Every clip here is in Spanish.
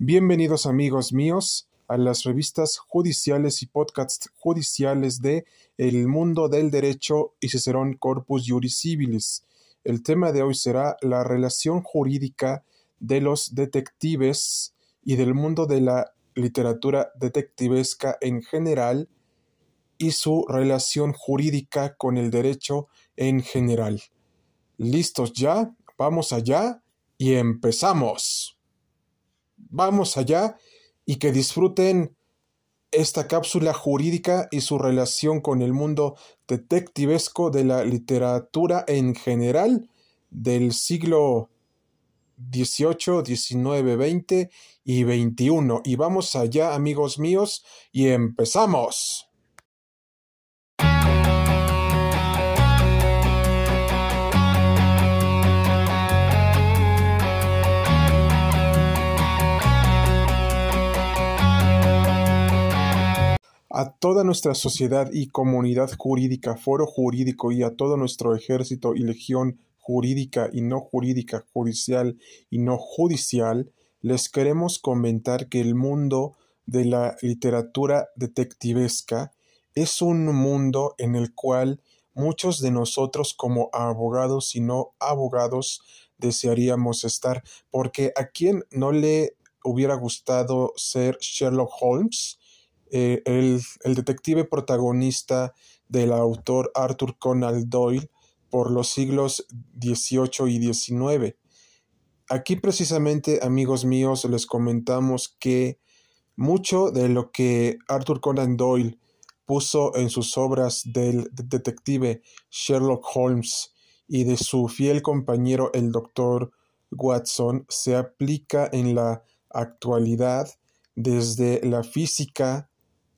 Bienvenidos amigos míos a las revistas judiciales y podcasts judiciales de El Mundo del Derecho y Cicerón Corpus Juris Civilis. El tema de hoy será la relación jurídica de los detectives y del mundo de la literatura detectivesca en general y su relación jurídica con el derecho en general. ¿Listos ya? Vamos allá y empezamos. Vamos allá y que disfruten esta cápsula jurídica y su relación con el mundo detectivesco de la literatura en general del siglo XVIII, XIX, XX y XXI. Y vamos allá, amigos míos, y empezamos. A toda nuestra sociedad y comunidad jurídica, foro jurídico y a todo nuestro ejército y legión jurídica y no jurídica, judicial y no judicial, les queremos comentar que el mundo de la literatura detectivesca es un mundo en el cual muchos de nosotros como abogados y no abogados desearíamos estar, porque a quien no le hubiera gustado ser Sherlock Holmes, eh, el, el, detective protagonista del autor Arthur Conan Doyle por los siglos XVIII y XIX. Aquí precisamente, amigos míos, les comentamos que mucho de lo que Arthur Conan Doyle puso en sus obras del detective Sherlock Holmes y de su fiel compañero el doctor Watson se aplica en la actualidad desde la física,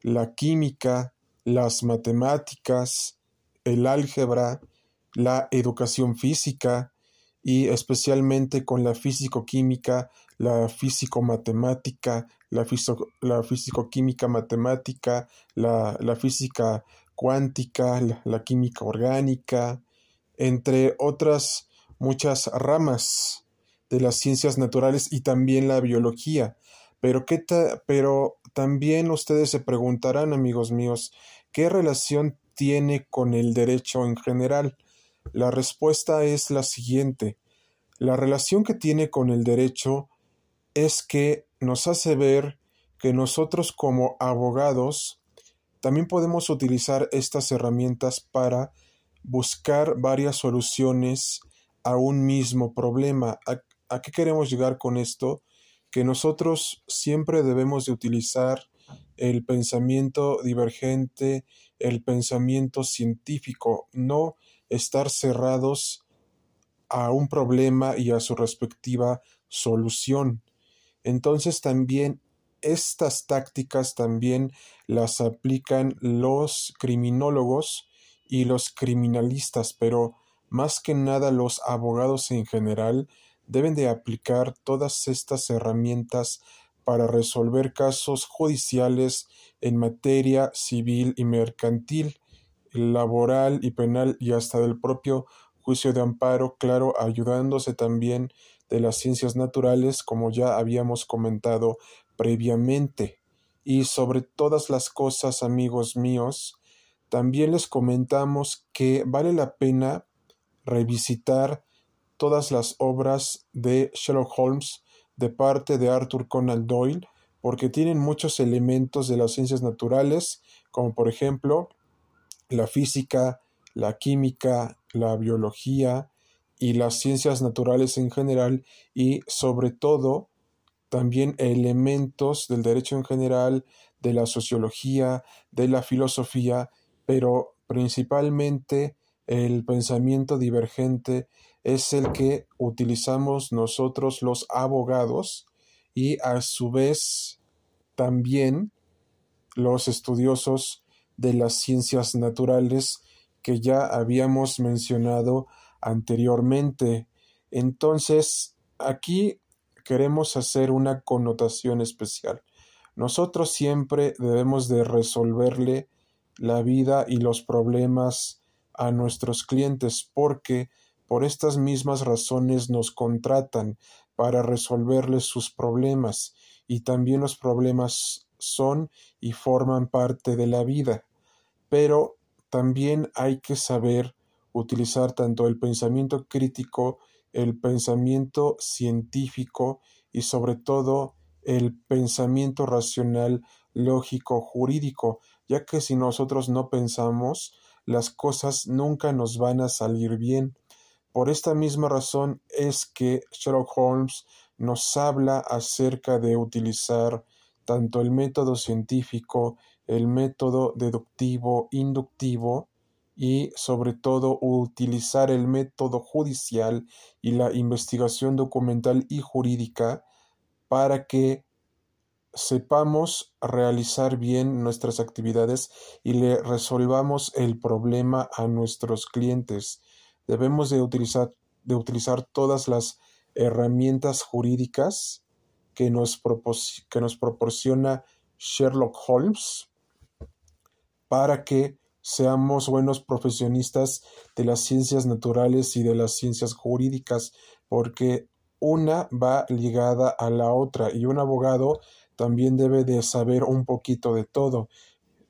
la química, las matemáticas, el álgebra, la educación física y especialmente con la físico-química, la físico-matemática, la, la físico-química matemática, la, física cuántica, la, la, química orgánica, entre otras muchas ramas de las ciencias naturales y también la biología. Pero, ¿qué pero también ustedes se preguntarán, amigos míos, ¿qué relación tiene con el derecho en general? La respuesta es la siguiente. La relación que tiene con el derecho es que nos hace ver que nosotros como abogados también podemos utilizar estas herramientas para buscar varias soluciones a un mismo problema. ¿A, qué queremos llegar con esto? Que nosotros siempre debemos de utilizar el pensamiento divergente, el pensamiento científico, no estar cerrados a un problema y a su respectiva solución. Entonces también estas tácticas también las aplican los criminólogos y los criminalistas, pero más que nada los abogados en general deben de aplicar todas estas herramientas para resolver casos judiciales en materia civil y mercantil, laboral y penal y hasta del propio juicio de amparo, claro, ayudándose también de las ciencias naturales, como ya habíamos comentado previamente. Y sobre todas las cosas, amigos míos, también les comentamos que vale la pena revisitar todas las obras de Sherlock Holmes de parte de Arthur Conan Doyle porque tienen muchos elementos de las ciencias naturales, como por ejemplo la física, la química, la biología y las ciencias naturales en general y sobre todo también elementos del derecho en general, de la sociología, de la filosofía, pero principalmente el pensamiento divergente es el que utilizamos nosotros los abogados y a su vez también los estudiosos de las ciencias naturales que ya habíamos mencionado anteriormente. Entonces, aquí queremos hacer una connotación especial. Nosotros siempre debemos de resolverle la vida y los problemas a nuestros clientes porque por estas mismas razones nos contratan para resolverles sus problemas y también los problemas son y forman parte de la vida, pero también hay que saber utilizar tanto el pensamiento crítico, el pensamiento científico y sobre todo el pensamiento racional, lógico, jurídico, ya que si nosotros no pensamos, las cosas nunca nos van a salir bien. Por esta misma razón es que Sherlock Holmes nos habla acerca de utilizar tanto el método científico, el método deductivo, inductivo y sobre todo utilizar el método judicial y la investigación documental y jurídica para que sepamos realizar bien nuestras actividades y le resolvamos el problema a nuestros clientes. Debemos de utilizar, de utilizar todas las herramientas jurídicas que nos, que nos proporciona Sherlock Holmes para que seamos buenos profesionistas de las ciencias naturales y de las ciencias jurídicas, porque una va ligada a la otra y un abogado también debe de saber un poquito de todo,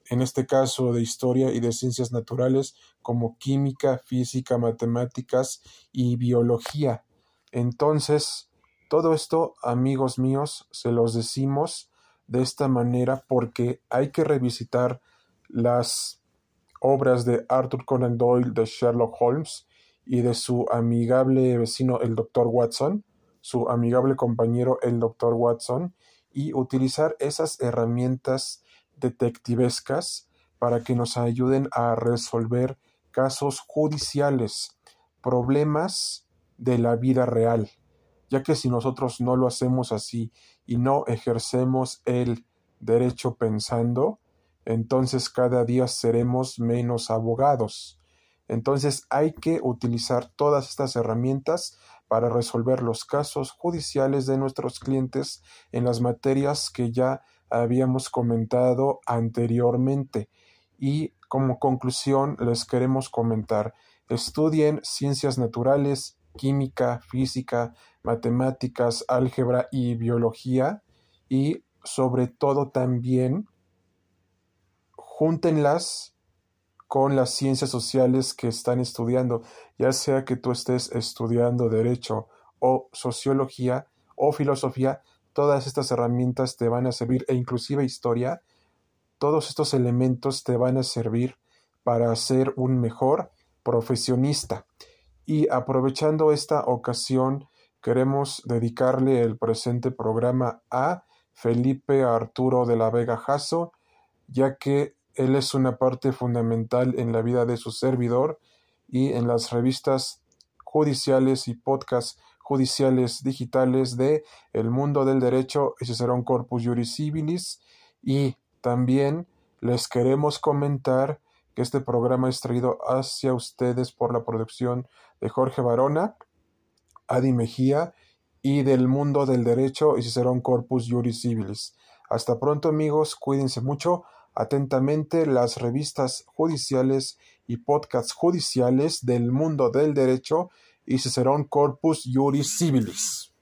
en este caso de historia y de ciencias naturales como química, física, matemáticas y biología. Entonces, todo esto, amigos míos, se los decimos de esta manera porque hay que revisitar las obras de Arthur Conan Doyle, de Sherlock Holmes y de su amigable vecino el Dr. Watson, su amigable compañero el Dr. Watson, y utilizar esas herramientas detectivescas para que nos ayuden a resolver casos judiciales, problemas de la vida real, ya que si nosotros no lo hacemos así y no ejercemos el derecho pensando, entonces cada día seremos menos abogados. Entonces hay que utilizar todas estas herramientas para resolver los casos judiciales de nuestros clientes en las materias que ya habíamos comentado anteriormente. Y como conclusión les queremos comentar, estudien ciencias naturales, química, física, matemáticas, álgebra y biología y sobre todo también júntenlas con las ciencias sociales que están estudiando, ya sea que tú estés estudiando derecho o sociología o filosofía, todas estas herramientas te van a servir e inclusive historia, todos estos elementos te van a servir para ser un mejor profesionista. Y aprovechando esta ocasión, queremos dedicarle el presente programa a Felipe Arturo de la Vega Jasso, ya que él es una parte fundamental en la vida de su servidor y en las revistas judiciales y podcasts judiciales digitales de El Mundo del Derecho y Cicerón Corpus Juris Civilis y también les queremos comentar que este programa es traído hacia ustedes por la producción de Jorge Barona, Adi Mejía y del Mundo del Derecho y Cicerón Corpus Juris Civilis. Hasta pronto amigos, cuídense mucho. Atentamente las revistas judiciales y podcasts judiciales del mundo del derecho y Cicerón Corpus Juris Civilis.